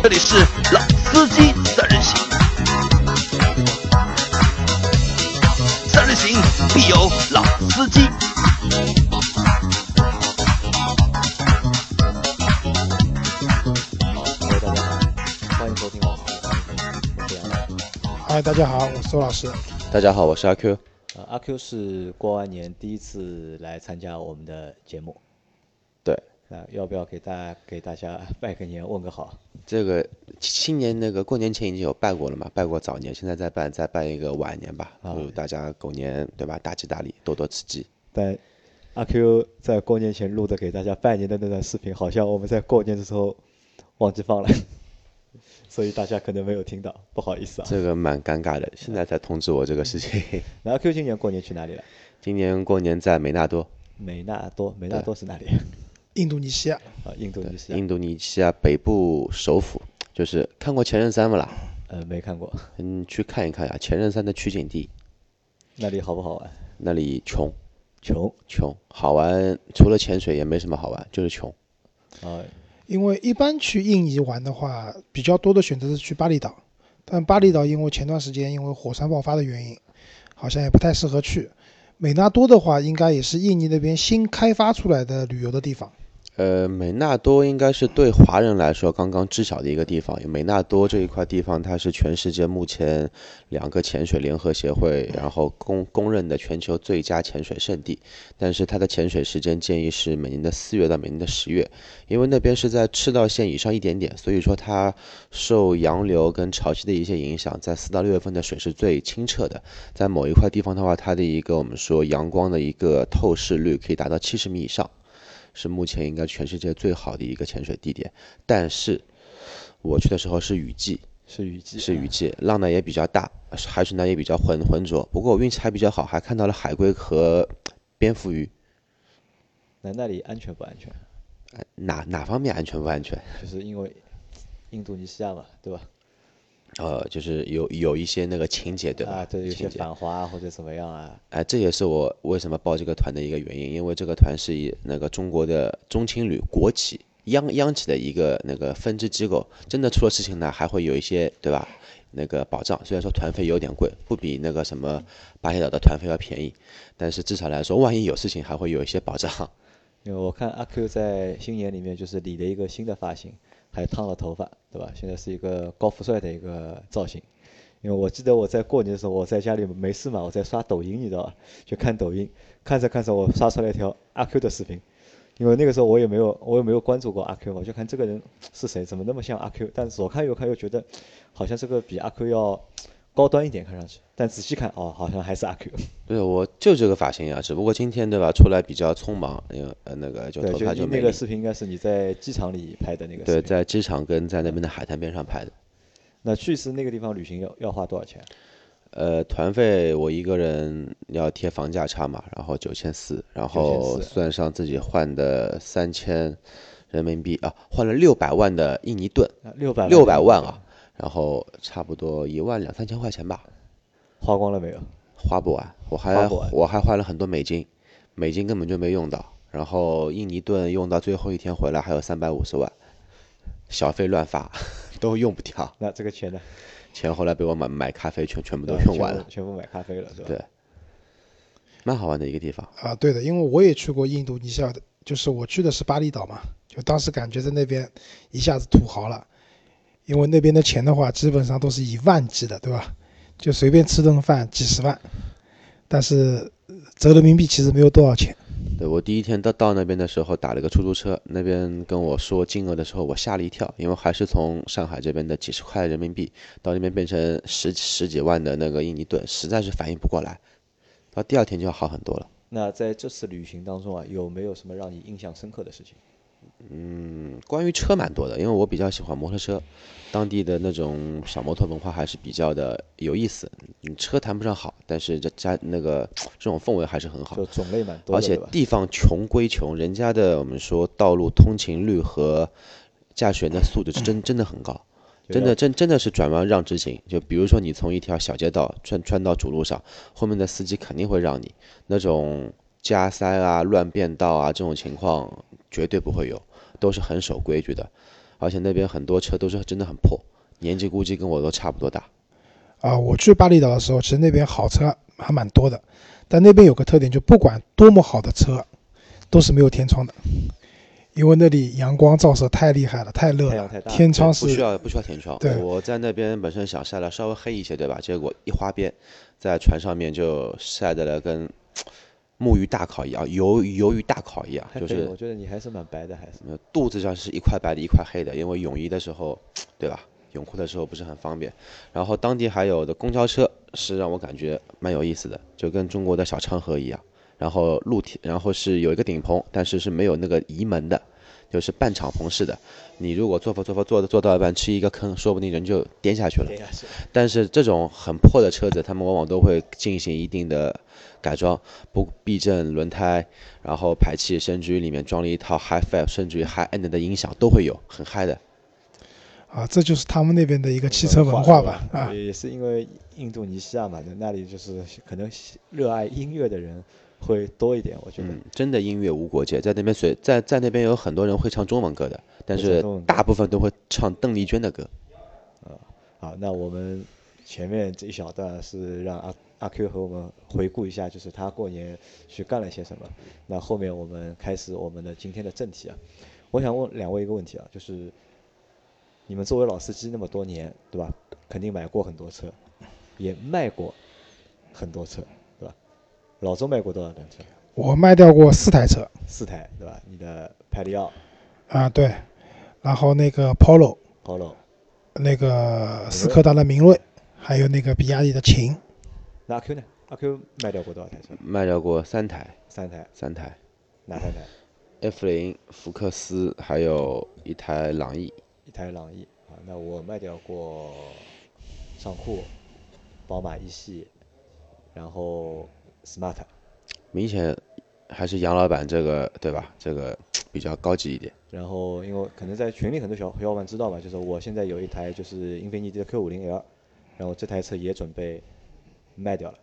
这里是老司机三人行，三人行必有老司机。各位大家好，欢迎收听老司机三人行，我是杨澜。嗨，大家好，我是周老师。大家好，我是阿 Q。呃，阿 Q 是过完年第一次来参加我们的节目，对，那要不要给大家给大家 拜个年，问个好？这个新年那个过年前已经有拜过了嘛，拜过早年，现在再拜再拜一个晚年吧，啊祝大家狗年对吧，大吉大利，多多吃鸡。但阿 Q 在过年前录的给大家拜年的那段视频，好像我们在过年的时候忘记放了，所以大家可能没有听到，不好意思啊。这个蛮尴尬的，现在才通知我这个事情。那阿 Q 今年过年去哪里了？今年过年在美纳多，美纳多，美纳多是哪里？印度尼西亚，啊，印度尼西亚。印度尼西亚北部首府，就是看过前任三不啦？呃，没看过，嗯，去看一看呀，前任三的取景地，那里好不好玩？那里穷穷穷，好玩除了潜水也没什么好玩，就是穷。啊，因为一般去印尼玩的话，比较多的选择是去巴厘岛，但巴厘岛因为前段时间因为火山爆发的原因，好像也不太适合去。美纳多的话，应该也是印尼那边新开发出来的旅游的地方。呃，美纳多应该是对华人来说刚刚知晓的一个地方。美纳多这一块地方，它是全世界目前两个潜水联合协会，然后公公认的全球最佳潜水胜地。但是它的潜水时间建议是每年的四月到每年的十月，因为那边是在赤道线以上一点点，所以说它受洋流跟潮汐的一些影响，在四到六月份的水是最清澈的。在某一块地方的话，它的一个我们说阳光的一个透视率可以达到七十米以上。是目前应该全世界最好的一个潜水地点，但是我去的时候是雨季，是雨季，是雨季，浪呢也比较大，海水呢也比较浑浑浊。不过我运气还比较好，还看到了海龟和蝙蝠鱼。那那里安全不安全？哪哪方面安全不安全？就是因为印度尼西亚嘛，对吧？呃，就是有有一些那个情节，对吧？啊，对，有些反华啊或者怎么样啊？哎，这也是我为什么报这个团的一个原因，因为这个团是以那个中国的中青旅国企央央企的一个那个分支机构，真的出了事情呢，还会有一些对吧？那个保障，虽然说团费有点贵，不比那个什么巴厘岛的团费要便宜，但是至少来说，万一有事情还会有一些保障。因为我看阿 Q 在新年里面就是理了一个新的发型，还烫了头发，对吧？现在是一个高富帅的一个造型。因为我记得我在过年的时候，我在家里没事嘛，我在刷抖音，你知道吧？就看抖音，看着看着我刷出来一条阿 Q 的视频。因为那个时候我也没有，我也没有关注过阿 Q 嘛，我就看这个人是谁，怎么那么像阿 Q？但是左看右看又觉得，好像这个比阿 Q 要高端一点，看上去。但仔细看，哦，好像还是阿 Q。对，我就这个发型呀，只不过今天对吧，出来比较匆忙，因为呃那个就对，头就发就没理。那个视频应该是你在机场里拍的那个对，在机场跟在那边的海滩边上拍的。那去是那个地方旅行要要花多少钱？呃，团费我一个人要贴房价差嘛，然后九千四，然后算上自己换的三千人民币啊，换了六百万的印尼盾，啊，六百六百万啊，然后差不多一万两三千块钱吧，花光了没有？花不完，我还我还花了很多美金，美金根本就没用到，然后印尼盾用到最后一天回来还有三百五十万，小费乱发，都用不掉，那这个钱呢？钱后来被我买买咖啡全全部都用完了，全部全部买咖啡了，是吧？对蛮好玩的一个地方。啊，对的，因为我也去过印度尼西亚的，就是我去的是巴厘岛嘛，就当时感觉在那边一下子土豪了，因为那边的钱的话，基本上都是以万计的，对吧？就随便吃顿饭几十万，但是呃折人民币其实没有多少钱。对我第一天到到那边的时候打了个出租车，那边跟我说金额的时候，我吓了一跳，因为还是从上海这边的几十块人民币到那边变成十十几万的那个印尼盾，实在是反应不过来。到第二天就要好很多了。那在这次旅行当中啊，有没有什么让你印象深刻的事情？嗯，关于车蛮多的，因为我比较喜欢摩托车，当地的那种小摩托文化还是比较的有意思。嗯，车谈不上好，但是这家那个这种氛围还是很好。就种类蛮多的，而且？地方穷归穷，人家的我们说道路通勤率和驾驶员的素质是真 真的很高，真的真真的是转弯让直行。就比如说你从一条小街道穿穿到主路上，后面的司机肯定会让你，那种加塞啊、乱变道啊这种情况绝对不会有，都是很守规矩的。而且那边很多车都是真的很破，年纪估计跟我都差不多大。啊，我去巴厘岛的时候，其实那边好车还蛮多的，但那边有个特点，就不管多么好的车，都是没有天窗的，因为那里阳光照射太厉害了，太热了太天窗是不需要不需要天窗。对我在那边本身想晒得稍微黑一些，对吧？结果一花边，在船上面就晒得了跟木鱼大烤一样，鱿鱿鱼大烤一样，就是我觉得你还是蛮白的，还是呃肚子上是一块白的，一块黑的，因为泳衣的时候，对吧？泳裤的时候不是很方便。然后当地还有的公交车是让我感觉蛮有意思的，就跟中国的小昌河一样。然后露天，然后是有一个顶棚，但是是没有那个移门的，就是半敞篷式的。你如果坐坐坐坐坐坐到一半吃一个坑，说不定人就颠下去了。但是这种很破的车子，他们往往都会进行一定的改装，不避震、轮胎，然后排气，甚至于里面装了一套 Hi-Fi，甚至于 High End 的音响都会有，很嗨的。啊，这就是他们那边的一个汽车文化吧，啊，也是因为印度尼西亚嘛，那里就是可能热爱音乐的人会多一点，我觉得。嗯，真的音乐无国界，在那边随在在那边有很多人会唱中文歌的，但是大部分都会唱邓丽娟的歌。啊好，那我们前面这一小段是让阿阿 Q 和我们回顾一下，就是他过年去干了些什么。那后面我们开始我们的今天的正题啊。我想问两位一个问题啊，就是你们作为老司机那么多年，对吧？肯定买过很多车，也卖过很多车？老周卖过多少辆车？我卖掉过四台车，四台，对吧？你的派利奥、啊，对，然后那个 Polo，Polo，那个斯柯达的明锐，还有那个比亚迪的秦，那阿 Q 呢？阿 Q 卖掉过多少台车？卖掉过三台，三台，三台哪三台？F 零、福克斯，还有一台朗逸。一台朗逸啊，那我卖掉过尚酷、宝马一系，然后 smart，明显还是杨老板这个对吧？这个比较高级一点。然后因为可能在群里很多小小伙伴知道吧，就是我现在有一台就是英菲尼迪的 Q 五零 L，然后这台车也准备卖掉了。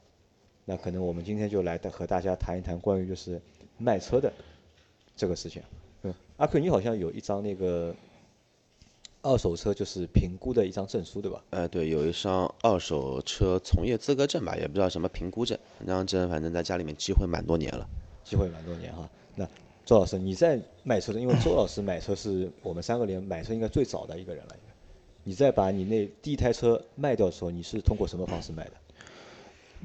那可能我们今天就来和大家谈一谈关于就是卖车的这个事情。嗯，阿 Q 你好像有一张那个二手车就是评估的一张证书对吧？呃，对，有一张二手车从业资格证吧，也不知道什么评估证。那张证反正在家里面积灰蛮多年了。积会蛮多年哈。那周老师你在卖车的，因为周老师买车是我们三个里面买车应该最早的一个人了。你在把你那第一台车卖掉的时候，你是通过什么方式卖的？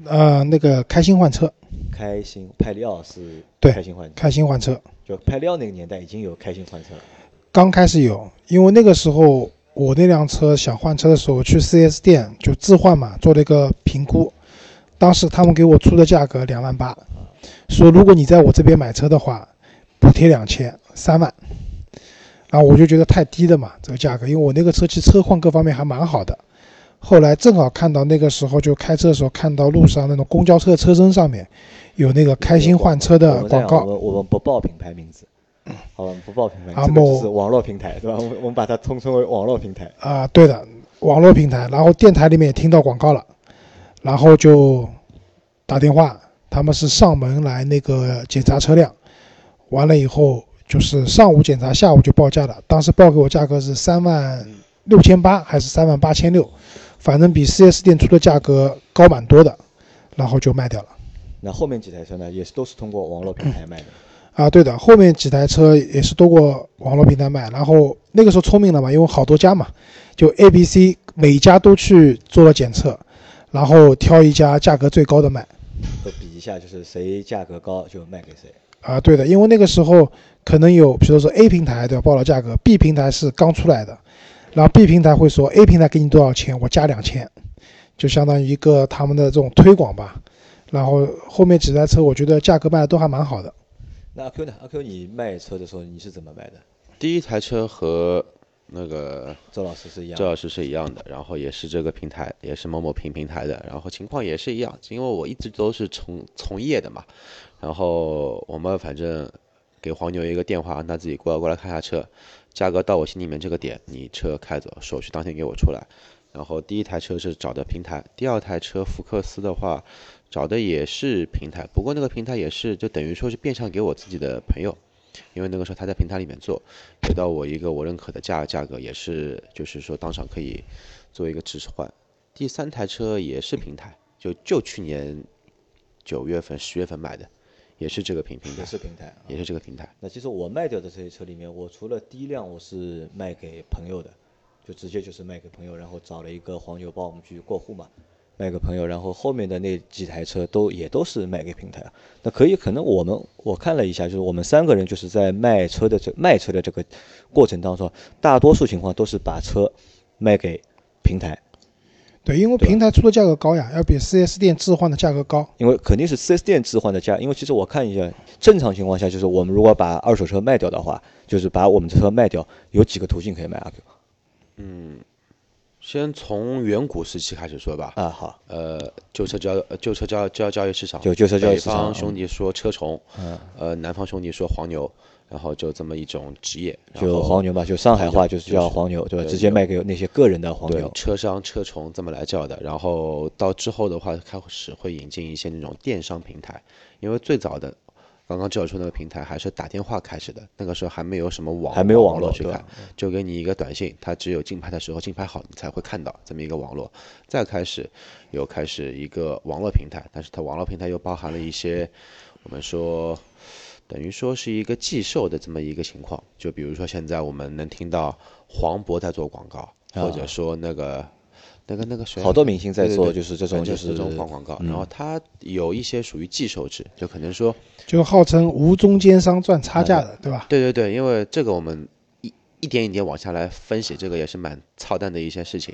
呃，那个开心换车，开心派利奥是对开心换，开心换车，就派利奥那个年代已经有开心换车了。刚开始有，因为那个时候我那辆车想换车的时候，去 4S 店就置换嘛，做了一个评估，当时他们给我出的价格两万八，说如果你在我这边买车的话，补贴两千，三万。然后我就觉得太低了嘛，这个价格，因为我那个车其实车况各方面还蛮好的。后来正好看到那个时候就开车的时候看到路上那种公交车车身上面有那个开心换车的广告，我们我们不报品牌名字，好吧，我们不报品牌，啊这个就是网络平台，对吧？我们我们把它通称为网络平台。啊，对的，网络平台，然后电台里面也听到广告了，然后就打电话，他们是上门来那个检查车辆，完了以后就是上午检查，下午就报价了，当时报给我价格是三万六千八还是三万八千六，反正比 4S 店出的价格高蛮多的，然后就卖掉了。那后面几台车呢，也是都是通过网络平台卖的。啊，对的，后面几台车也是多过网络平台卖，然后那个时候聪明了嘛，因为好多家嘛，就 A、B、C 每家都去做了检测，然后挑一家价格最高的卖。都比一下，就是谁价格高就卖给谁。啊，对的，因为那个时候可能有，比如说 A 平台对吧，报了价格，B 平台是刚出来的，然后 B 平台会说 A 平台给你多少钱，我加两千，就相当于一个他们的这种推广吧。然后后面几台车，我觉得价格卖的都还蛮好的。那阿 Q 呢？阿 Q 你卖车的时候你是怎么卖的？第一台车和那个周老师是一样的。周老师是一样的，然后也是这个平台，也是某某平平台的，然后情况也是一样，因为我一直都是从从业的嘛，然后我们反正给黄牛一个电话，让他自己过来过来看下车，价格到我心里面这个点，你车开走，手续当天给我出来。然后第一台车是找的平台，第二台车福克斯的话，找的也是平台，不过那个平台也是就等于说是变相给我自己的朋友，因为那个时候他在平台里面做，给到我一个我认可的价价格，也是就是说当场可以做一个置换。第三台车也是平台，就就去年九月份、十月份买的，也是这个平平台，也是平台啊。也是这个平台。那其实我卖掉的这些车里面，我除了第一辆我是卖给朋友的，就直接就是卖给朋友，然后找了一个黄牛帮我们去过户嘛，卖给朋友，然后后面的那几台车都也都是卖给平台。那可以，可能我们我看了一下，就是我们三个人就是在卖车的这卖车的这个过程当中，大多数情况都是把车卖给平台，对，因为平台出的价格高呀，要比四 S 店置换的价格高。因为肯定是四 S 店置换的价，因为其实我看一下，正常情况下就是我们如果把二手车卖掉的话，就是把我们的车卖掉，有几个途径可以卖阿 Q 先从远古时期开始说吧。啊？好，呃，旧车交呃旧车交交交易市场，就旧车交易市场北方嗯兄弟说车虫，嗯，呃，南方兄弟说黄牛，然后就这么一种职业，就黄牛嘛，就上海话就是叫黄牛，对吧？直接卖给那些个人的黄对牛。车商车虫这么来叫的。然后到之后的话，开始会引进一些那种电商平台，因为最早的刚刚介绍出那个平台还是打电话开始的，那个时候还没有什么网还没有网络去看就给你一个短信，它只有竞拍的时候竞拍好你才会看到这么一个网络。再开始又开始一个网络平台，但是它网络平台又包含了一些我们说。等于说是一个寄售的这么一个情况，就比如说现在我们能听到黄渤在做广告，或者说那个那个那个谁啊，好多明星在做，就是这种就是这种广广告，嗯然后它有一些属于寄售制，就可能说，就号称无中间商赚差价的，对吧？对对对，因为这个我们一一点一点往下来分析，这个也是蛮操蛋的一些事情。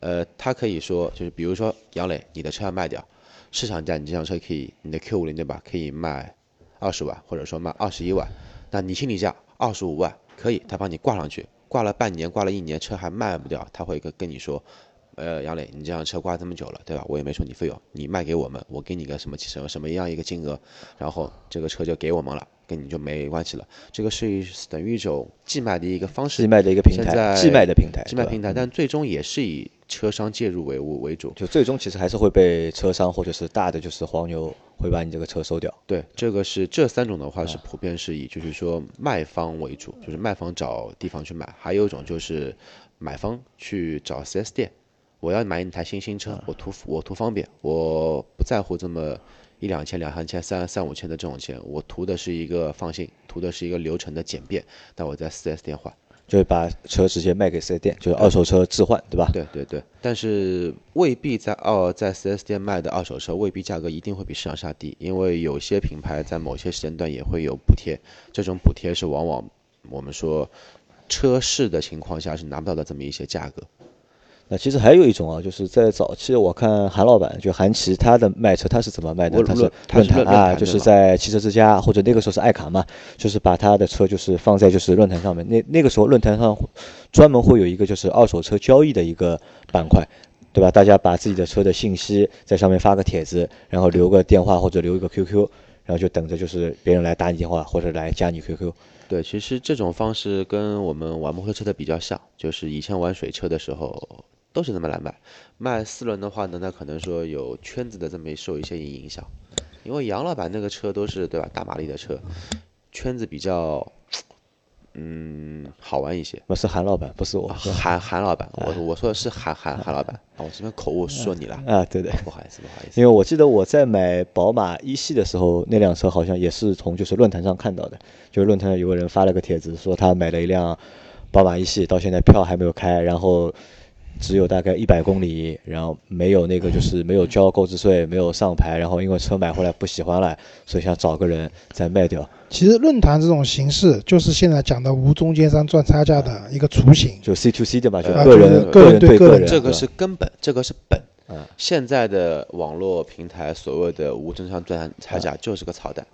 呃，他可以说就是比如说杨磊，你的车要卖掉，市场价你这辆车可以，你的 Q 五零对吧，可以卖二十万，或者说卖二十一万，那你心里价二十五万可以，他帮你挂上去，挂了半年，挂了一年，车还卖不掉，他会跟跟你说。呃，杨磊，你这辆车挂这么久了，对吧？我也没收你费用，你卖给我们，我给你个什么什么什么样一个金额，然后这个车就给我们了，跟你就没关系了。这个是等于一种寄卖的一个方式，寄卖的一个平台，在寄卖的平台，寄卖平台，但最终也是以车商介入为为主。就最终其实还是会被车商或者是大的就是黄牛会把你这个车收掉。对，这个是这三种的话啊是普遍是以就是说卖方为主，就是卖方找地方去买，还有一种就是买方去找 4S 店，我要买一台新新车，啊我图我图方便，我不在乎这么一两千、两三千、三三五千的这种钱，我图的是一个放心，图的是一个流程的简便，那我在 4S 店换。就是把车直接卖给四 S 店，就是二手车置换，对吧？对对对，但是未必在二在 4S 店卖的二手车未必价格一定会比市场下低，因为有些品牌在某些时间段也会有补贴，这种补贴是往往我们说车市的情况下是拿不到的这么一些价格。那其实还有一种啊，就是在早期我看韩老板就韩琦他的卖车他是怎么卖的？他是论坛啊，就是在汽车之家或者那个时候是爱卡嘛，就是把他的车就是放在就是论坛上面。那那个时候论坛上专门会有一个就是二手车交易的一个板块。对吧？大家把自己的车的信息在上面发个帖子，然后留个电话或者留一个 QQ，然后就等着就是别人来打你电话或者来加你 QQ。对，其实这种方式跟我们玩摩托车的比较像，就是以前玩水车的时候都是这么来卖。卖四轮的话呢，那可能说有圈子的这么受一些影响，因为杨老板那个车都是对吧大马力的车，圈子比较嗯好玩一些。我是韩老板，不是我。韩韩老板，我我说的是韩韩韩老板，啊我这边口误说你了，啊，对对。不好意思不好意思。因为我记得我在买宝马一系的时候，那辆车好像也是从就是论坛上看到的，就是论坛上有个人发了个帖子，说他买了一辆宝马一系，到现在票还没有开，然后只有大概一百公里，然后没有那个就是没有交购置税，没有上牌，然后因为车买回来不喜欢了，所以想找个人再卖掉，其实论坛这种形式，就是现在讲的无中间商赚差价的一个雏形。就 C to C 的嘛，就呃个人个人对个人，这个是根本，这个是本。嗯现在的网络平台所谓的无中间商赚差价就是个操蛋。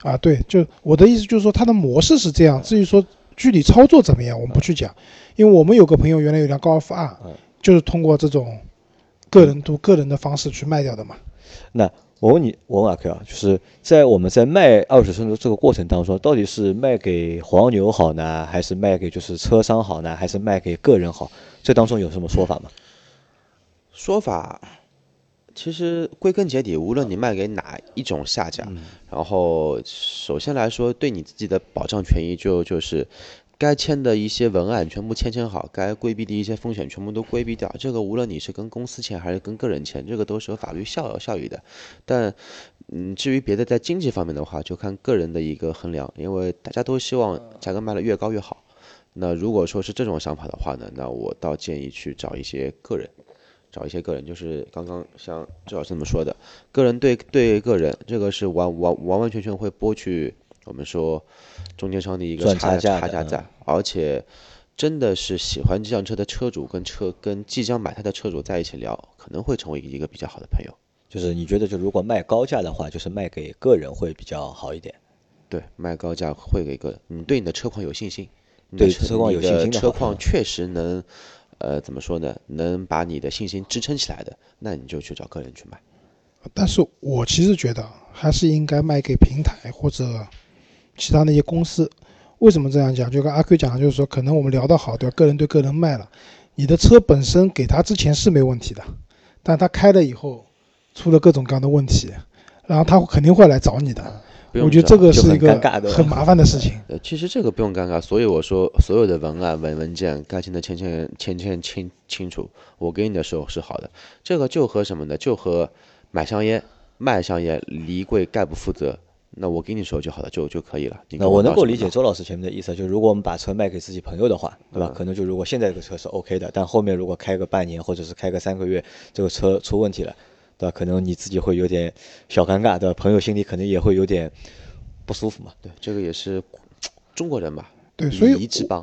啊，对，就我的意思就是说，它的模式是这样。至于说具体操作怎么样，我们不去讲，因为我们有个朋友原来有辆高尔夫 R，嗯就是通过这种个人图个人的方式去卖掉的嘛。那我问你，我问阿 Q 啊，就是在我们在卖二手车的这个过程当中，到底是卖给黄牛好呢，还是卖给就是车商好呢，还是卖给个人好？这当中有什么说法吗？说法其实归根结底，无论你卖给哪一种下家，然后首先来说，对你自己的保障权益就就是该签的一些文案全部签签好，该规避的一些风险全部都规避掉。这个无论你是跟公司签还是跟个人签，这个都是有法律效效益的。但嗯，至于别的在经济方面的话，就看个人的一个衡量，因为大家都希望价格卖的越高越好。那如果说是这种想法的话呢，那我倒建议去找一些个人，找一些个人，就是刚刚像周老师这么说的，个人对对个人，这个是完完完完全全会剥去我们说中间商的一个差差价在，而且真的是喜欢这辆车的车主跟车跟即将买它的车主在一起聊，可能会成为一个比较好的朋友。就是你觉得，就如果卖高价的话，就是卖给个人会比较好一点。对，卖高价会给个人，你对你的车况有信心。对车况有信心的车况确实能，呃，怎么说呢？能把你的信心支撑起来的，那你就去找个人去买。但是我其实觉得还是应该卖给平台或者其他那些公司。为什么这样讲？就跟阿 Q 讲，就是说，可能我们聊得好，对吧？个人对个人卖了，你的车本身给他之前是没问题的，但他开了以后出了各种各样的问题，然后他肯定会来找你的。我觉得这个是一个很麻烦的事情。呃，其实这个不用尴尬，所以我说所有的文案文文件该签的签签签签清清楚。我给你的时候是好的，这个就和什么呢？就和买香烟、卖香烟离柜概不负责。那我给你说就好了，就就可以了。那我能够理解周老师前面的意思，就是如果我们把车卖给自己朋友的话，对吧？可能就如果现在这个车是 OK 的，但后面如果开个半年或者是开个三个月，这个车出问题了。对吧？可能你自己会有点小尴尬，对吧？朋友心里可能也会有点不舒服嘛。对，这个也是中国人吧？对，所以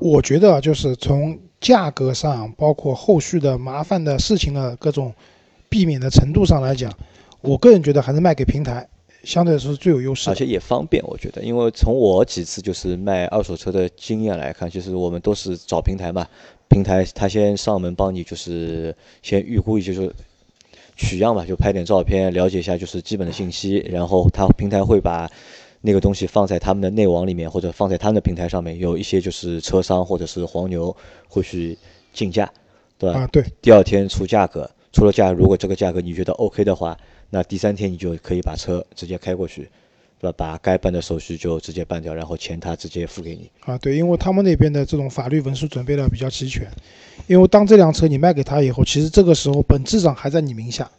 我觉得就是从价格上，包括后续的麻烦的事情的各种避免的程度上来讲，我个人觉得还是卖给平台，相对来说是最有优势，而且也方便。我觉得，因为从我几次就是卖二手车的经验来看，其实我们都是找平台嘛，平台他先上门帮你，就是先预估，就是。取样吧，就拍点照片，了解一下就是基本的信息，然后他平台会把那个东西放在他们的内网里面，或者放在他们的平台上面，有一些就是车商或者是黄牛会去竞价，对吧？啊，对。第二天出价格，出了价，如果这个价格你觉得 OK 的话，那第三天你就可以把车直接开过去。把该办的手续就直接办掉，然后钱他直接付给你。啊，对，因为他们那边的这种法律文书准备的比较齐全。因为当这辆车你卖给他以后，其实这个时候本质上还在你名下，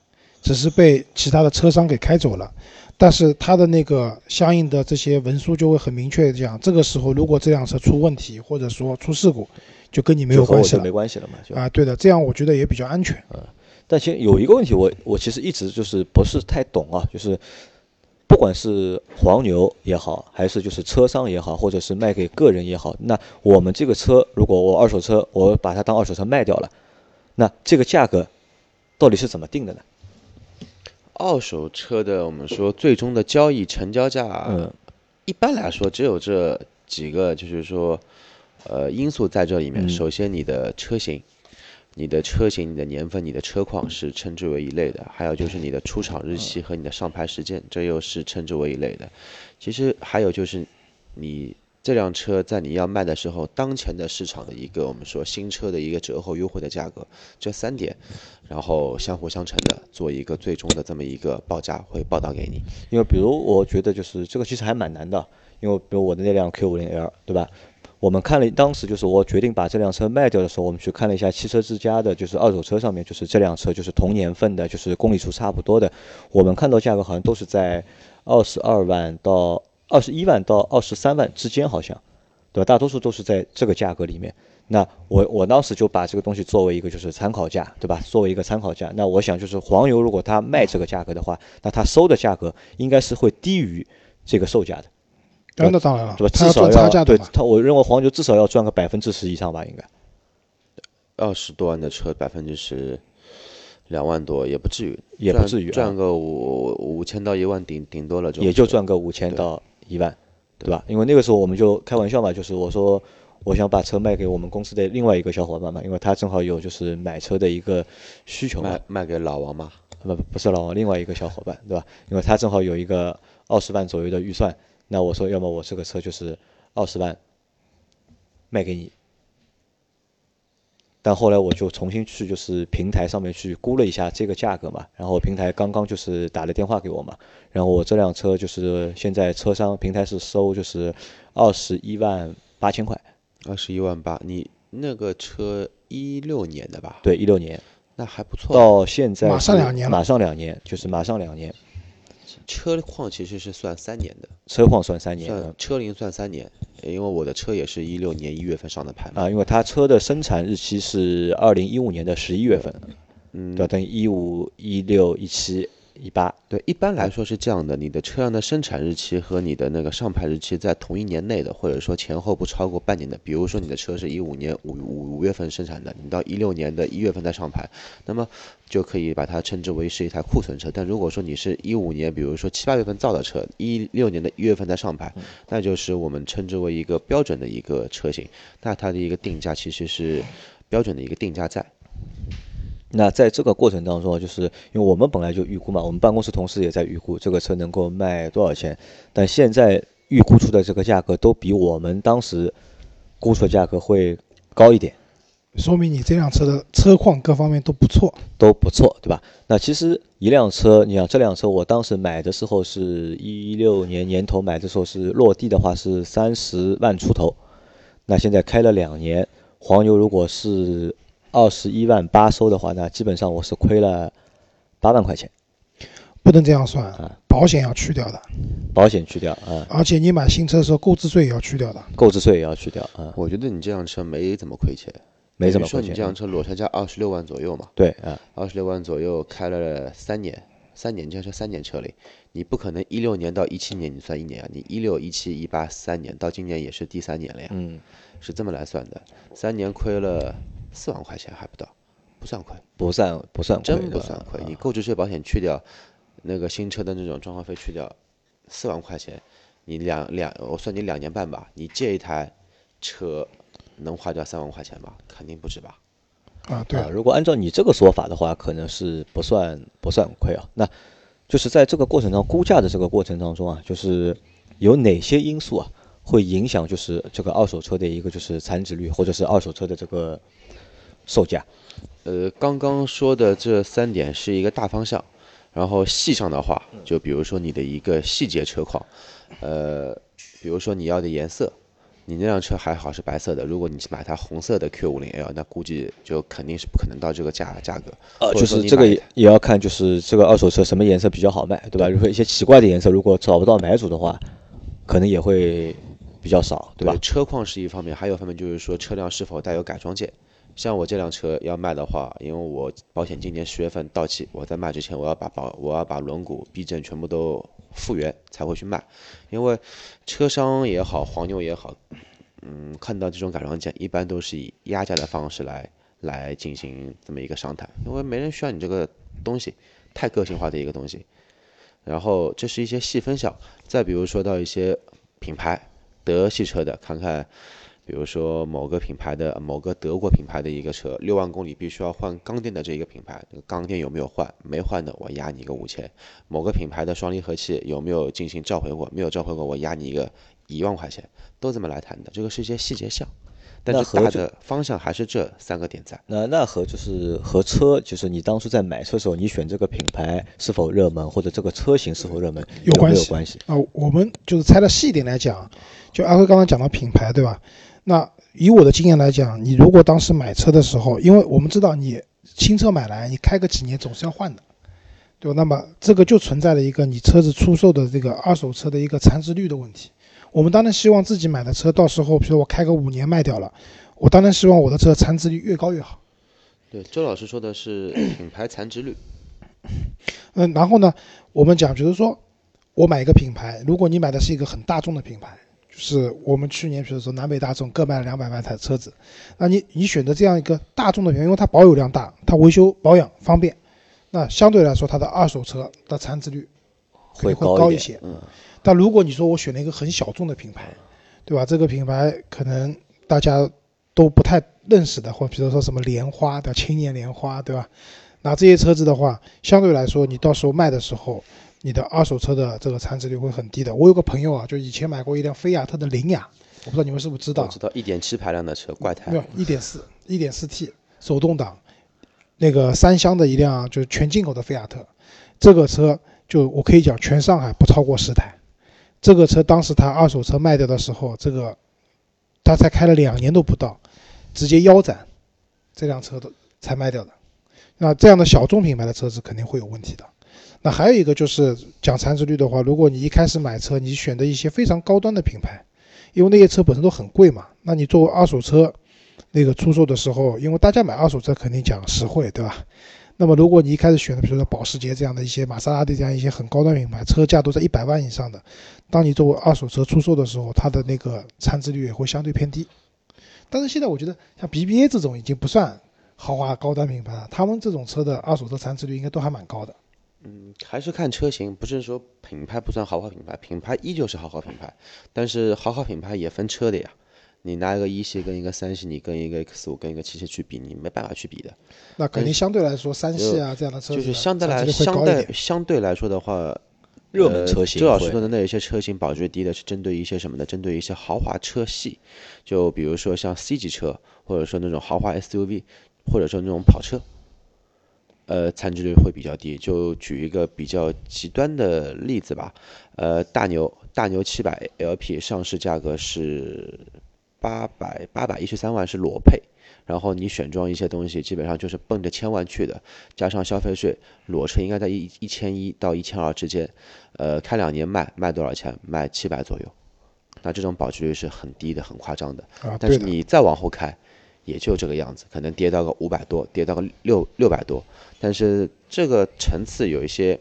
只是被其他的车商给开走了。但是他的那个相应的这些文书就会很明确讲，这个时候如果这辆车出问题或者说出事故，就跟你没有关系了，没关系了嘛。啊，对的，这样我觉得也比较安全。嗯，但其实有一个问题，我我其实一直就是不是太懂啊，就是。不管是黄牛也好，还是就是车商也好，或者是卖给个人也好，那我们这个车，如果我二手车，我把它当二手车卖掉了，那这个价格到底是怎么定的呢？二手车的我们说最终的交易成交价，嗯，一般来说只有这几个，就是说，呃，因素在这里面。首先，你的车型。你的车型、你的年份、你的车况是称之为一类的，还有就是你的出厂日期和你的上牌时间，这又是称之为一类的。其实还有就是，你这辆车在你要卖的时候，当前的市场的一个我们说新车的一个折后优惠的价格，这三点，然后相互相成的做一个最终的这么一个报价会报到给你。因为比如我觉得就是这个其实还蛮难的，因为比如我的那辆 Q 五零 L 对吧？我们看了，当时就是我决定把这辆车卖掉的时候，我们去看了一下汽车之家的，就是二手车上面，就是这辆车就是同年份的，就是公里数差不多的，我们看到价格好像都是在二十二万到二十一万到二十三万之间，好像，对吧？大多数都是在这个价格里面。那我我当时就把这个东西作为一个就是参考价，对吧？作为一个参考价。那我想就是黄牛如果他卖这个价格的话，那他收的价格应该是会低于这个售价的。那当然了，对吧？至少要对他，我认为黄牛至少要赚个百分之十以上吧，应该。二十多万的车，百分之十，两万多也不至于，也不至于赚个五五千到一万顶顶多了就，也就赚个五千到一万，对吧？因为那个时候我们就开玩笑嘛，就是我说我想把车卖给我们公司的另外一个小伙伴嘛，因为他正好有就是买车的一个需求，卖卖给老王嘛？不不是老王，另外一个小伙伴，对吧？因为他正好有一个二十万左右的预算。那我说，要么我这个车就是二十万卖给你，但后来我就重新去就是平台上面去估了一下这个价格嘛，然后平台刚刚就是打了电话给我嘛，然后我这辆车就是现在车商平台是收就是二十一万八千块，二十一万八，你那个车一六年的吧？对，一六年那还不错。到现在马上两年了马上两年，就是马上两年，车况其实是算三年的，车况算三年算车龄算三年，因为我的车也是一六年一月份上的牌嘛。啊，因为它车的生产日期是二零一五年的十一月份，嗯。对，等于一五、一六、一七、一八，对，一般来说是这样的，你的车辆的生产日期和你的那个上牌日期在同一年内的，或者说前后不超过半年的。比如说你的车是一五年五五五月份生产的，你到一六年的一月份再上牌，那么就可以把它称之为是一台库存车。但如果说你是一五年，比如说七八月份造的车，一六年的一月份再上牌，那就是我们称之为一个标准的一个车型，那它的一个定价其实是标准的一个定价在。那在这个过程当中，就是因为我们本来就预估嘛，我们办公室同事也在预估这个车能够卖多少钱，但现在预估出的这个价格都比我们当时估出的价格会高一点，说明你这辆车的车况各方面都不错。都不错，对吧？那其实一辆车，你想这辆车我当时买的时候是一六年年头买的时候是落地的话是三十万出头，那现在开了两年，黄牛如果是二十一万八收的话，那基本上我是亏了八万块钱，不能这样算啊，保险要去掉的，保险去掉啊，而且你买新车的时候购置税也要去掉的。购置税也要去掉啊，我觉得你这辆车没怎么亏钱，没怎么说你这辆。车裸车价二十六万左右嘛，对啊，二十六万左右开了三年，三年这车三年车龄，你不可能一六年到一七年你算一年啊，你一六一七一八三年到今年也是第三年了呀，嗯，是这么来算的，三年亏了四万块钱还不到，不算亏，不算不算亏，真不算亏，啊你购置税保险去掉，那个新车的那种装潢费去掉，四万块钱，你两两我算你两年半吧，你借一台车能花掉三万块钱吧？肯定不止吧。啊，对啊，如果按照你这个说法的话，可能是不算不算亏啊。那就是在这个过程当中估价的这个过程当中啊，就是有哪些因素啊会影响就是这个二手车的一个就是残值率，或者是二手车的这个售价？呃，刚刚说的这三点是一个大方向，然后细上的话，就比如说你的一个细节车况，呃，比如说你要的颜色，你那辆车还好是白色的，如果你是买它红色的 Q 五零 L，那估计就肯定是不可能到这个价价格。呃，就是这个也也要看就是这个二手车什么颜色比较好卖，对吧？如果一些奇怪的颜色，如果找不到买主的话，可能也会比较少，对吧？车况是一方面，还有一方面就是说车辆是否带有改装件。像我这辆车要卖的话，因为我保险今年十月份到期，我在卖之前我要把保我要把轮毂、避震全部都复原才会去卖，因为车商也好，黄牛也好，嗯，看到这种改装件，一般都是以压价的方式来来进行这么一个商谈，因为没人需要你这个东西，太个性化的一个东西。然后这是一些细分项，再比如说到一些品牌，德系车的，看看，比如说某个品牌的某个德国品牌的一个车，六万公里必须要换钢垫的这一个品牌，这个钢垫有没有换？没换的，我压你一个五千。某个品牌的双离合器有没有进行召回过？没有召回过，我压你一个一万块钱，都这么来谈的。这个是一些细节项，但是和这的方向还是这三个点在。那那和就是和车，就是你当初在买车的时候，你选这个品牌是否热门，或者这个车型是否热门，有关系有关系？啊，我们就是拆的细一点来讲，就阿辉刚刚讲到品牌，对吧？那以我的经验来讲，你如果当时买车的时候，因为我们知道你新车买来，你开个几年总是要换的，对吧？那么这个就存在了一个你车子出售的这个二手车的一个残值率的问题。我们当然希望自己买的车到时候，比如说我开个五年卖掉了，我当然希望我的车残值率越高越好。对，周老师说的是 品牌残值率。嗯，然后呢，我们讲，比如说我买一个品牌，如果你买的是一个很大众的品牌，就是我们去年比如说南北大众各卖了两百万台车子，那你你选择这样一个大众的品牌，因为它保有量大，它维修保养方便，那相对来说它的二手车的残值率会会高一些。嗯，但如果你说我选了一个很小众的品牌，对吧？这个品牌可能大家都不太认识的，或比如说什么莲花的青年莲花，对吧？那这些车子的话，相对来说，你到时候卖的时候，你的二手车的这个残值率会很低的。我有个朋友啊，就以前买过一辆菲亚特的凌雅，我不知道你们是不是知道我知？道一点七排量的车，怪胎没。有，一点四，一点四 T，手动挡，那个三厢的一辆就是全进口的菲亚特，这个车就我可以讲全上海不超过十台。这个车当时他二手车卖掉的时候，这个他才开了两年都不到，直接腰斩，这辆车都才卖掉的。那这样的小众品牌的车子肯定会有问题的。那还有一个就是讲残值率的话，如果你一开始买车，你选的一些非常高端的品牌，因为那些车本身都很贵嘛，那你作为二手车那个出售的时候，因为大家买二手车肯定讲实惠，对吧？那么如果你一开始选的，比如说保时捷这样的一些玛莎拉蒂这样一些很高端品牌，车价都在一百万以上的，当你作为二手车出售的时候，它的那个残值率也会相对偏低。但是现在我觉得像 BBA 这种已经不算豪华高端品牌了，他们这种车的二手车残值率应该都还蛮高的。嗯，还是看车型，不是说品牌不算豪华品牌，品牌依旧是豪华品牌，但是豪华品牌也分车的呀。你拿一个一系跟一个三系，你跟一个 X 五跟一个七系去比，你没办法去比的。那肯定相对来说，三系啊这样的车就是相对来相对相对来说的话，热门车型。周老师说的那一些车型保值率低的是针对一些什么呢？针对一些豪华车系，就比如说像 C 级车，或者说那种豪华 SUV，或者说那种跑车。呃，残值率会比较低。就举一个比较极端的例子吧，呃，大牛大牛七百 LP 上市价格是八百八百一十三万，是裸配，然后你选装一些东西，基本上就是奔着千万去的，加上消费税，裸车应该在一一千一到一千二之间。呃，开两年卖卖多少钱？卖七百左右。那这种保值率是很低的，很夸张的。啊，但是你再往后开。也就这个样子，可能跌到个五百多，跌到个六六百多，但是这个层次有一些，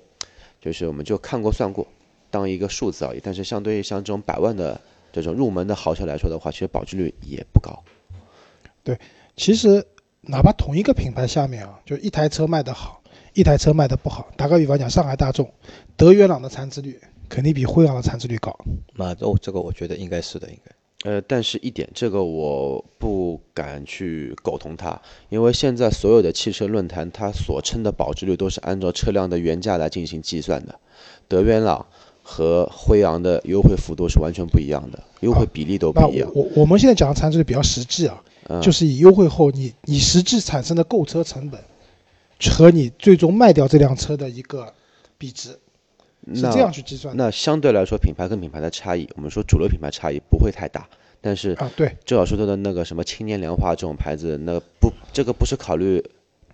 就是我们就看过算过，当一个数字而已。但是相对于像这种百万的这种入门的豪车来说的话，其实保值率也不高。对，其实哪怕同一个品牌下面啊，就一台车卖得好，一台车卖得不好。打个比方讲，上海大众、德元朗的残值率肯定比辉昂的残值率高。那哦，这个我觉得应该是的，应该。呃，但是一点，这个我不敢去苟同它，因为现在所有的汽车论坛，它所称的保值率都是按照车辆的原价来进行计算的。德源朗和辉昂的优惠幅度是完全不一样的，优惠比例都不一样。我我们现在讲的残值率比较实际啊，就是以优惠后你你实际产生的购车成本和你最终卖掉这辆车的一个比值。是这样去计算。那相对来说，品牌跟品牌的差异，我们说主流品牌差异不会太大。但是啊，对，周老师说的那个什么青年莲花这种牌子，那不，这个不是考虑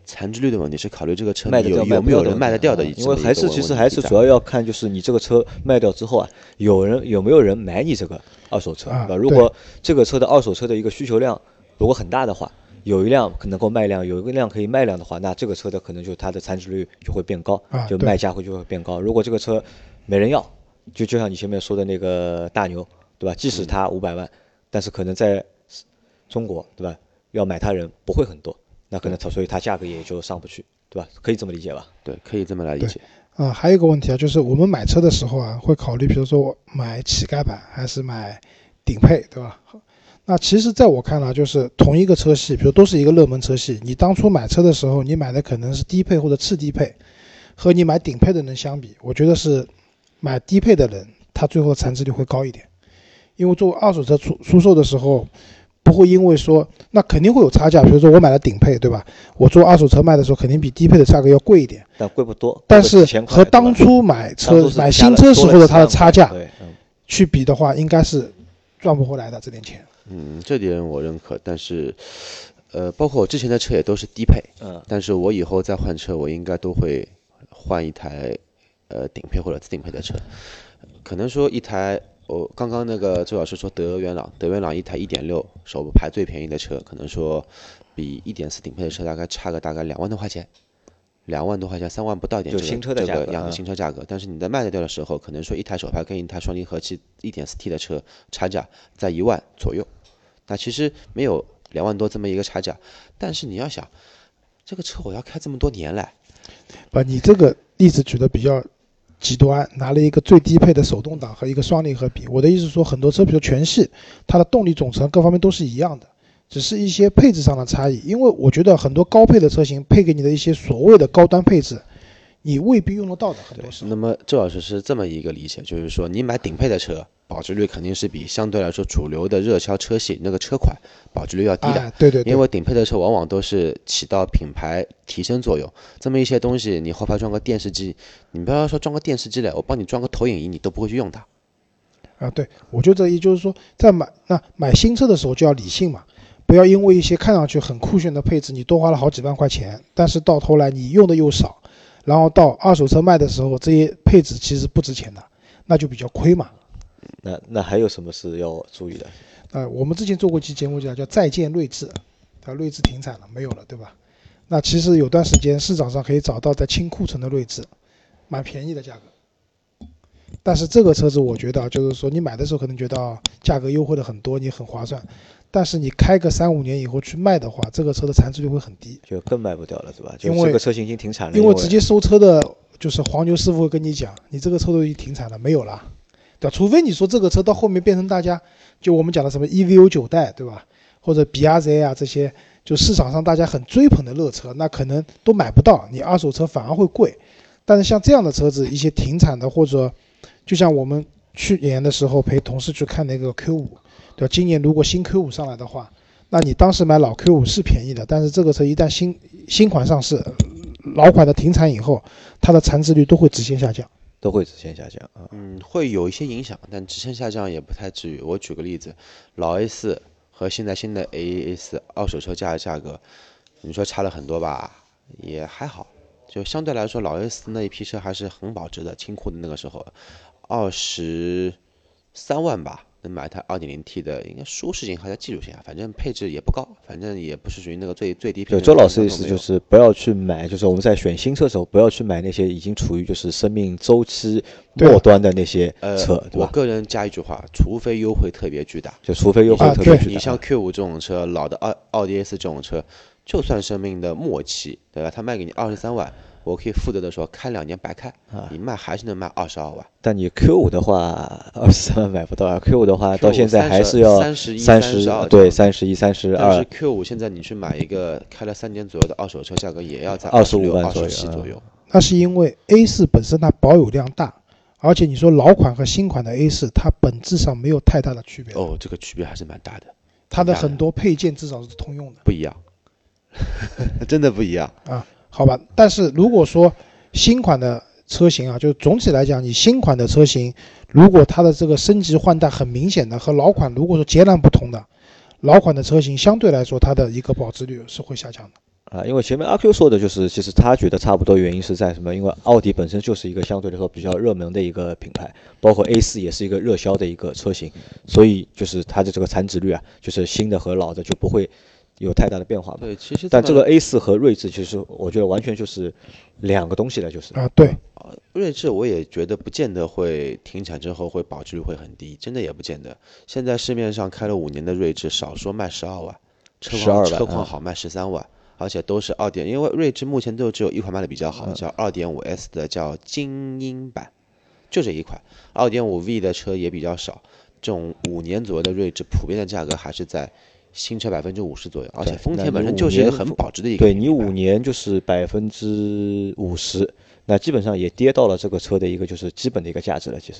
残值率的问题，是考虑这个车有有没有人卖得掉的。因为还是其实还是主要要看就是你这个车卖掉之后啊，有人有没有人买你这个二手车，对吧？如果这个车的二手车的一个需求量如果很大的话。有一辆可能够卖辆，有一个辆可以卖辆的话，那这个车的可能就它的残值率就会变高，就卖价会就会变高。如果这个车没人要，就就像你前面说的那个大牛，对吧？即使它五百万，但是可能在中国，对吧？要买它人不会很多，那可能它所以它价格也就上不去，对吧？可以这么理解吧？对，可以这么来理解。啊，还有一个问题啊，就是我们买车的时候啊，会考虑，比如说我买乞丐版还是买顶配，对吧？那其实，在我看来，就是同一个车系，比如都是一个热门车系，你当初买车的时候，你买的可能是低配或者次低配，和你买顶配的人相比，我觉得是买低配的人，他最后残值率会高一点。因为作为二手车出出售的时候，不会因为说那肯定会有差价，比如说我买了顶配，对吧？我做二手车卖的时候，肯定比低配的价格要贵一点，但贵不多。但是和当初买车买新车时候的它的差价去比的话，应该是赚不回来的这点钱。嗯，这点我认可，但是，呃，包括我之前的车也都是低配，嗯，但是我以后再换车，我应该都会换一台，呃，顶配或者次顶配的车。可能说一台，我刚刚那个周老师说德元朗，德元朗一台一点六首排最便宜的车，可能说比一点四顶配的车大概差个大概两万多块钱。两万多块钱，三万不到一点，就新车的这个样的新车价格。但是你在卖得掉的时候，可能说一台手排跟一台双离合器一点四 T 的车差价在一万左右，那其实没有两万多这么一个差价。但是你要想，这个车我要开这么多年来，不，你这个例子举的比较极端，拿了一个最低配的手动挡和一个双离合比。我的意思说，很多车比如全系，它的动力总成各方面都是一样的。只是一些配置上的差异，因为我觉得很多高配的车型配给你的一些所谓的高端配置，你未必用得到的，很多时候。那么周老师是这么一个理解，就是说你买顶配的车，保值率肯定是比相对来说主流的热销车系那个车款保值率要低的。对对，因为顶配的车往往都是起到品牌提升作用，这么一些东西，你后排装个电视机，你不要说装个电视机了，我帮你装个投影仪，你都不会去用它。啊，对，我觉得也就是说，在买那买新车的时候就要理性嘛，不要因为一些看上去很酷炫的配置，你多花了好几万块钱，但是到头来你用的又少，然后到二手车卖的时候，这些配置其实不值钱的，那就比较亏嘛。那那还有什么是要注意的？呃，我们之前做过期节目叫叫再见锐志，它锐志停产了，没有了，对吧？那其实有段时间市场上可以找到在清库存的锐志，蛮便宜的价格。但是这个车子我觉得啊，就是说你买的时候可能觉得啊价格优惠的很多，你很划算，但是你开个三五年以后去卖的话，这个车的残值率会很低，就更卖不掉了，是吧？就因为这个车型已经停产了，因为直接收车的就是黄牛师傅会跟你讲，你这个车都已经停产了，没有了，对吧？除非你说这个车到后面变成大家就我们讲的什么 EVO 九代，对吧？或者 BRZ 啊这些，就市场上大家很追捧的热车，那可能都买不到，你二手车反而会贵。但是像这样的车子，一些停产的或者，就像我们去年的时候陪同事去看那个 Q 五，对吧？今年如果新 Q 五上来的话，那你当时买老 Q 五是便宜的，但是这个车一旦新新款上市，老款的停产以后，它的残值率都会直线下降。都会直线下降啊。嗯，会有一些影响，但直线下降也不太至于。我举个例子，老 A 四和现在新的 A A 四二手车价的价格，你说差了很多吧，也还好。就相对来说，老 A 四那一批车还是很保值的，清库的那个时候，二十三万吧，能买台 2.0T 的，应该舒适性还是技术性啊？反正配置也不高，反正也不是属于那个最最低配对，周老师的意思就是不要去买，就是我们在选新车的时候，不要去买那些已经处于就是生命周期末端的那些呃车，对吧？我个人加一句话，除非优惠特别巨大，就除非优惠特别巨大你像 Q 五这种车，老的奥奥迪 A 四这种车，就算生命的末期，对吧？他卖给你二十三万，我可以负责的说开两年白开，啊。你卖还是能卖二十二万。但你 Q 五的话，二十三万买不到啊。Q 五的话，到现在还是要三十一、三十二，对，三十一、三十但是二，Q 五现在你去买一个开了三年左右的二手车，价格也要在25六、二万左右啊十七左右。那是因为 A 四本身它保有量大，而且你说老款和新款的 A 四，它本质上没有太大的区别，哦，这个区别还是蛮大的，它的很多配件至少是通用的。不一样，真的不一样。啊，好吧。但是如果说新款的车型啊，就总体来讲，你新款的车型，如果它的这个升级换代很明显的和老款如果说截然不同的，老款的车型相对来说它的一个保值率是会下降的。啊，因为前面阿 Q 说的就是，其实他觉得差不多原因是在什么？因为奥迪本身就是一个相对来说比较热门的一个品牌，包括 A 4也是一个热销的一个车型，所以就是它的这个残值率啊，就是新的和老的就不会有太大的变化吧。对，其实但这个 A 四和锐志，其实我觉得完全就是两个东西了，就是啊，对，锐志我也觉得不见得会停产之后会保值率会很低，真的也不见得。现在市面上开了五年的锐志，少说卖十二万，车12况万车况啊好卖十三万，而且都是二点，因为锐志目前都只有一款卖的比较好，嗯叫二点五 S 的叫精英版，就这一款。二点五 V 的车也比较少，这种五年左右的锐志普遍的价格还是在新车百分之五十左右，而且丰田本身就是一个很保值的一个对你五年就是百分之五十，那基本上也跌到了这个车的一个就是基本的一个价值了。其实，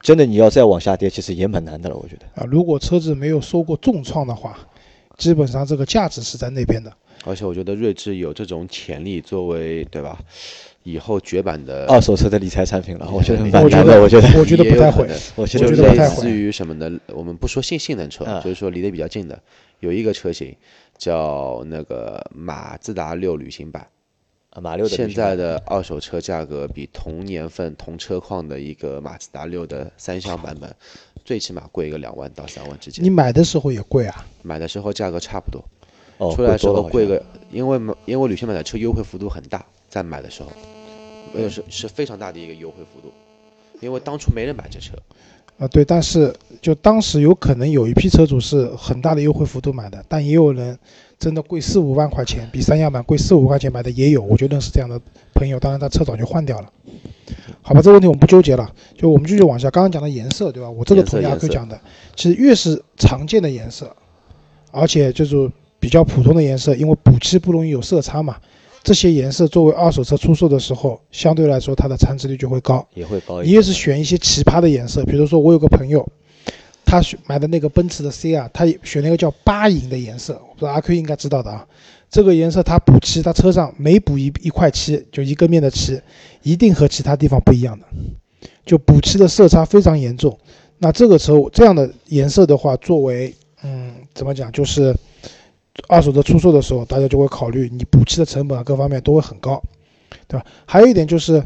真的你要再往下跌，其实也蛮难的了，我觉得。啊，如果车子没有受过重创的话，基本上这个价值是在那边的。而且我觉得锐志有这种潜力，作为对吧，以后绝版的二手车的理财产品了，我觉得我蛮难的。我觉得，我觉得不太会我觉我就觉得不太会类似于什么呢？我们不说性性能车，啊就是说离得比较近的，有一个车型叫那个马自达六旅行版，啊马六的现在的二手车价格比同年份同车况的一个马自达六的三厢版本，最起码贵个两万到三万之间。你。买的时候也贵啊，买的时候价格差不多，哦，出来的时候贵个，因为因为旅行版的车优惠幅度很大，在买的时候，呃是是非常大的一个优惠幅度，因为当初没人买这车。啊对，但是就当时有可能有一批车主是很大的优惠幅度买的，但也有人真的贵四五万块钱，比三亚版贵四五块钱买的也有，我就认识这样的朋友，当然他车早就换掉了。好吧，这个问题我们不纠结了，就我们继续往下。刚刚讲的颜色，对吧？我这个同意阿讲的，其实越是常见的颜色，而且就是比较普通的颜色，因为补漆不容易有色差嘛，这些颜色作为二手车出售的时候，相对来说它的残值率就会高。也会高。你也是选一些奇葩的颜色，比如说我有个朋友，他选买的那个奔驰的 C 啊，他选了一个叫八银的颜色，我不知道阿 Q 应该知道的啊。这个颜色它补漆，它车上每补一一块漆，就一个面的漆，一定和其他地方不一样的，就补漆的色差非常严重。那这个车这样的颜色的话，作为嗯怎么讲，就是二手车出售的时候，大家就会考虑你补漆的成本啊各方面都会很高，对吧？还有一点就是，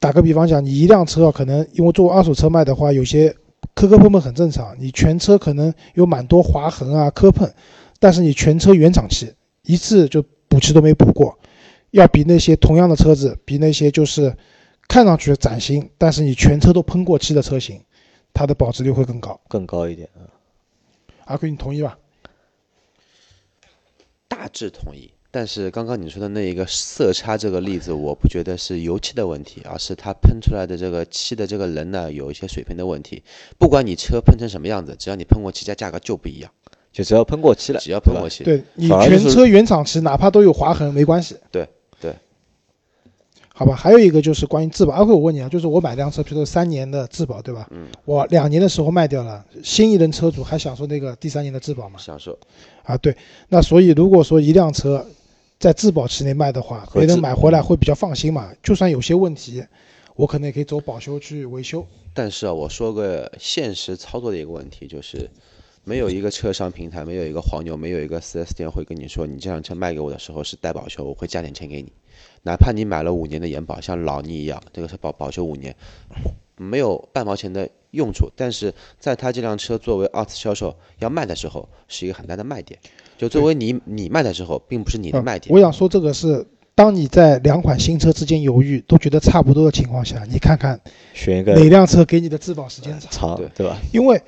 打个比方讲，你一辆车可能因为作为二手车卖的话，有些磕磕碰碰很正常，你全车可能有蛮多划痕啊磕碰，但是你全车原厂漆，一次就补漆都没补过，要比那些同样的车子，比那些就是看上去崭新，但是你全车都喷过漆的车型，它的保值率会更高。更高一点啊。阿奎，你同意吧？大致同意，但是刚刚你说的那一个色差这个例子，我不觉得是油漆的问题，而是它喷出来的这个漆的这个人呢有一些水平的问题。不管你车喷成什么样子，只要你喷过漆，价价格就不一样。就只要喷过漆了，只要喷过漆，对你全车原厂漆，哪怕都有划痕没关系。对对，好吧，还有一个就是关于质保。阿辉，我问你啊，就是我买辆车，比如说三年的质保，对吧？嗯，我两年的时候卖掉了，新一轮车主还享受那个第三年的质保吗？享受。啊，对。那所以如果说一辆车在质保期内卖的话，别人买回来会比较放心嘛。就算有些问题，我可能也可以走保修去维修。但是啊，我说个现实操作的一个问题，就是没有一个车商平台，没有一个黄牛，没有一个 4S 店会跟你说，你这辆车卖给我的时候是带保修，我会加点钱给你。哪怕你买了五年的延保，像老倪一样，这个是保保修五年，没有半毛钱的用处，但是在他这辆车作为二次销售要卖的时候，是一个很大的卖点。就作为你你卖的时候，并不是你的呃卖点。我想说这个是，当你在两款新车之间犹豫，都觉得差不多的情况下，你看看选一个哪辆车给你的质保时间长。对，对吧？因为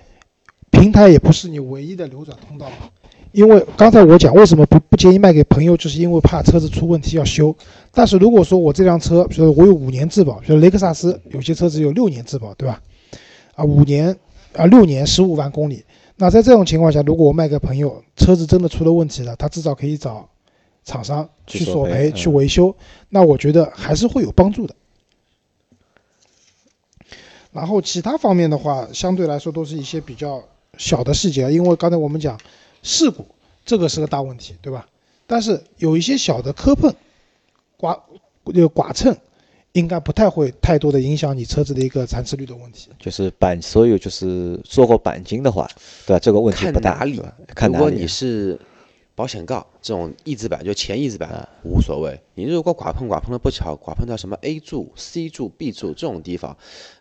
平台也不是你唯一的流转通道嘛。因为刚才我讲为什么不不建议卖给朋友，就是因为怕车子出问题要修。但是如果说我这辆车，比如我有五年质保，比如雷克萨斯有些车子有六年质保，对吧？啊，五年啊六年十五万公里。那在这种情况下，如果我卖给朋友，车子真的出了问题了，他至少可以找厂商去去索赔、去维修。那我觉得还是会有帮助的。然后其他方面的话，相对来说都是一些比较小的细节，因为刚才我们讲事故这个是个大问题，对吧？但是有一些小的磕碰、刮这个剐蹭，应该不太会太多的影响你车子的一个残值率的问题。就是钣，所有就是做过钣金的话，对吧？这个问题不大，哪里？看哪里如果你。是保险杠这种翼子板，就前翼子板、啊无所谓。你如果剐碰剐碰的不巧，剐碰到什么 A 柱、C 柱、B 柱这种地方，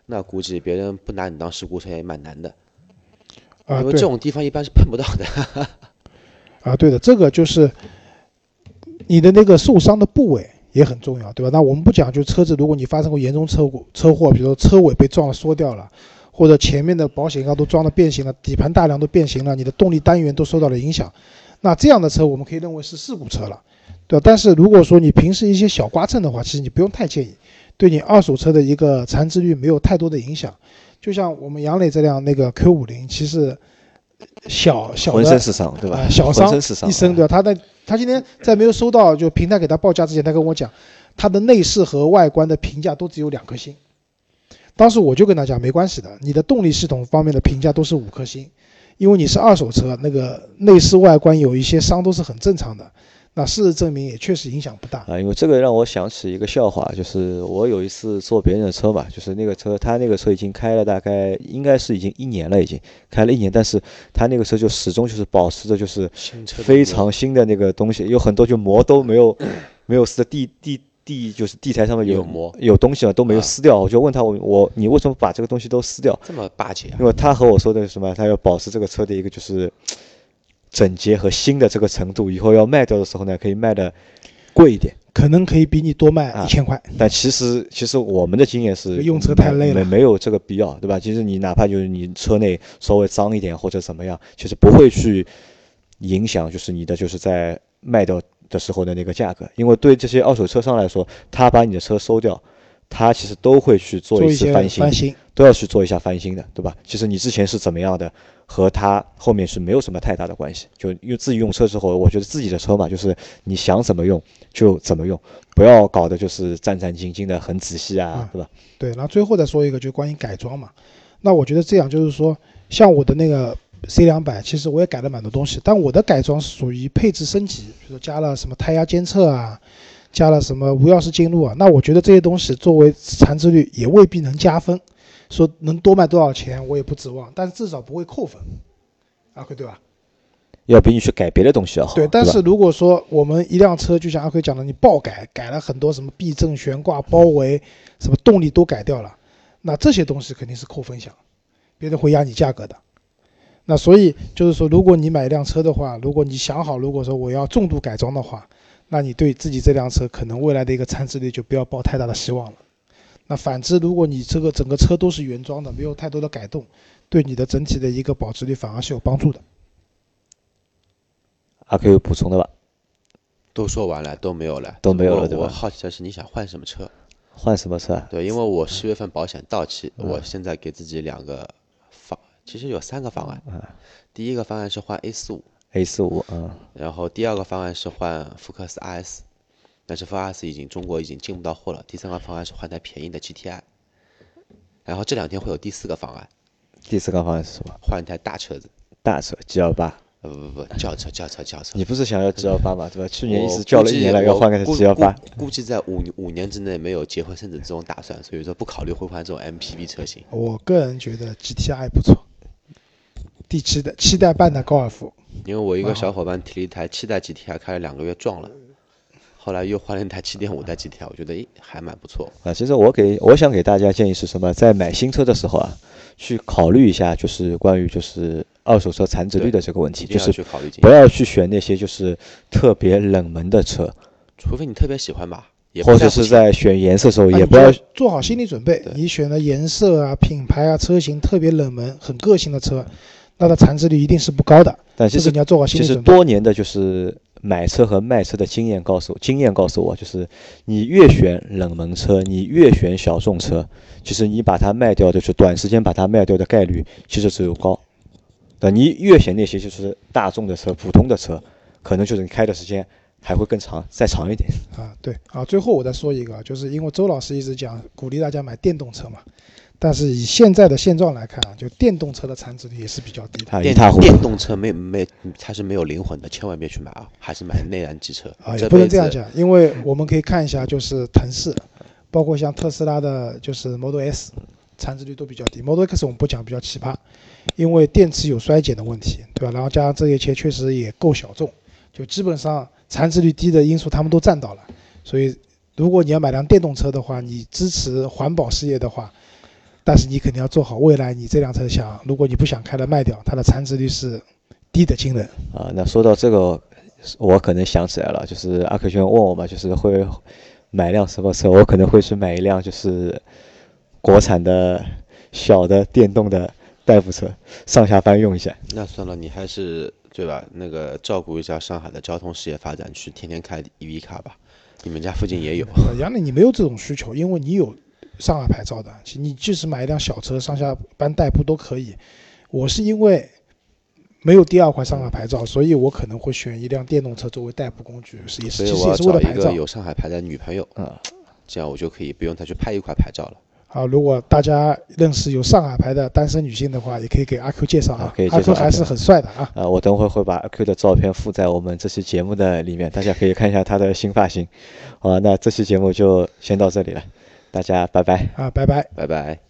那估计别人不拿你当事故车也蛮难的，啊，因为这种地方一般是碰不到的。啊，对的，这个就是你的那个受伤的部位也很重要，对吧？那我们不讲，就车子，如果你发生过严重车祸，车祸，比如说车尾被撞了缩掉了，或者前面的保险杠都撞的变形了，底盘大梁都变形了，你的动力单元都受到了影响，那这样的车我们可以认为是事故车了，对吧？但是如果说你平时一些小刮蹭的话，其实你不用太介意，对你二手车的一个残值率没有太多的影响。就像我们杨磊这辆那个 Q 五零，其实小小的浑身是伤，对吧啊？小浑伤一身，对吧？他的他今天在没有收到就平台给他报价之前，他跟我讲，他的内饰和外观的评价都只有两颗星。当时我就跟他讲，没关系的，你的动力系统方面的评价都是五颗星，因为你是二手车，那个内饰外观有一些伤都是很正常的。那事实证明也确实影响不大。啊，因为这个让我想起一个笑话，就是我有一次坐别人的车嘛，就是那个车，他那个车已经开了大概应该是已经一年了，已经开了一年，但是他那个车就始终就是保持着就是新车非常新的那个东西，有很多就膜都没有没有撕的，地地地就是地台上面有有膜有东西了都没有啊撕掉，我就问他我我你为什么把这个东西都撕掉？这么巴结啊因为他和我说的是什么？他要保持这个车的一个就是整洁和新的这个程度，以后要卖掉的时候呢，可以卖的贵一点。可能可以比你多卖啊一千块。但其实其实我们的经验是用车太累了没没有这个必要，对吧？其实你哪怕就是你车内稍微脏一点或者怎么样，其实不会去影响就是你的就是在卖掉的时候的那个价格，因为对这些二手车商来说，他把你的车收掉，他其实都会去做做一些翻新，翻新，都要去做一下翻新的，对吧？其实你之前是怎么样的，和他后面是没有什么太大的关系。就因为自己用车之后，我觉得自己的车嘛，就是你想怎么用就怎么用，不要搞得就是战战兢兢的很仔细啊啊，对吧？对，然后最后再说一个，就关于改装嘛。那我觉得这样就是说，像我的那个 C 两百，其实我也改了蛮多东西，但我的改装是属于配置升级，比如说加了什么胎压监测啊，加了什么无钥匙进入啊。那我觉得这些东西作为残值率也未必能加分，说能多卖多少钱我也不指望，但是至少不会扣分，阿奎对吧？要比你去改别的东西要好，对，但是如果说我们一辆车，就像阿奎讲的，你爆改，改了很多什么避震、悬挂、包围，什么动力都改掉了，那这些东西肯定是扣分项，别人会压你价格的。那所以就是说，如果你买一辆车的话，如果你想好，如果说我要重度改装的话，那你对自己这辆车可能未来的一个参值率就不要抱太大的希望了。那反之，如果你这个整个车都是原装的，没有太多的改动，对你的整体的一个保值率反而是有帮助的。阿 Q 有补充的吧？都说完了，都没有了，都没有了我对吧我好奇的是你想换什么车？换什么车啊？对，因为我十月份保险到期，嗯我现在给自己两个方，其实有三个方案。嗯第一个方案是换 A 四五，A 四五，啊，然后第二个方案是换福克斯 RS，但是福克斯 RS 已经中国已经进不到货了。第三个方案是换台便宜的 GTI，然后这两天会有第四个方案，第四个方案是什么？换一台大车子，大车 G 幺八。呃不不不，轿车轿车轿车。你不是想要 G 幺八吗，对吧？去年一我直叫了一年了，要换个 G 幺八。估估计在五五年之内没有结婚生子这种打算，所以说不考虑会换这种 MPV 车型。我个人觉得 GTI 不错，第七代七代半的高尔夫，因为我一个小伙伴提了一台七代 GTI，开了两个月撞了，后来又换了一台七点五代 GTI，我觉得诶还蛮不错。啊，其实我给我想给大家建议是什么？在买新车的时候啊，去考虑一下，就是关于就是二手车残值率的这个问题，就是去考虑不要去选那些就是特别冷门的车，除非你特别喜欢吧，也或者是在选颜色的时候也不要就做好心理准备。你选的颜色啊、品牌啊、车型特别冷门、很个性的车，那它残值率一定是不高的。但其实你要做好心其实理准备。多年的就是买车和卖车的经验告诉我，经验告诉我，就是你越选冷门车，你越选小众车，其实你把它卖掉的，就是短时间把它卖掉的概率其实只有高。对，你越选那些就是大众的车、普通的车，可能就是你开的时间还会更长，再长一点。啊，对啊，最后我再说一个，就是因为周老师一直讲鼓励大家买电动车嘛，但是以现在的现状来看啊，就电动车的残值率也是比较低的电它一塌糊涂电。动车没没它是没有灵魂的，千万别去买啊，还是买内燃机车。啊，也不能这样讲，因为我们可以看一下，就是腾势，包括像特斯拉的，就是 Model S，残值率都比较低。Model X 我们不讲比较奇葩，因为电池有衰减的问题，对吧？然后加上这些车确实也够小众，就基本上残值率低的因素他们都占到了。所以，如果你要买辆电动车的话，你支持环保事业的话，但是你肯定要做好未来你这辆车想，如果你不想开了卖掉，它的残值率是低的惊人。啊，那说到这个，我可能想起来了，就是阿克轩问我嘛，就是会买辆什么车，我可能会去买一辆就是国产的小的电动的代步车，上下班用一下。那算了，你还是对吧？那个照顾一下上海的交通事业发展去，天天开 EV 卡吧。你们家附近也有，呃，杨磊，你没有这种需求，因为你有上海牌照的，你即使买一辆小车上下班代步都可以。我是因为没有第二块上海牌照，所以我可能会选一辆电动车作为代步工具，是也是其实也所以我要是为了牌照找一个。有上海牌的女朋友，啊，这样我就可以不用再去拍一块牌照了。啊，如果大家认识有上海牌的单身女性的话，也可以给阿 Q 介绍啊。阿 Q 还是很帅的啊。啊，我等会会把阿 Q 的照片附在我们这期节目的里面，大家可以看一下他的新发型。好，那这期节目就先到这里了，大家拜拜。啊，拜拜。拜拜。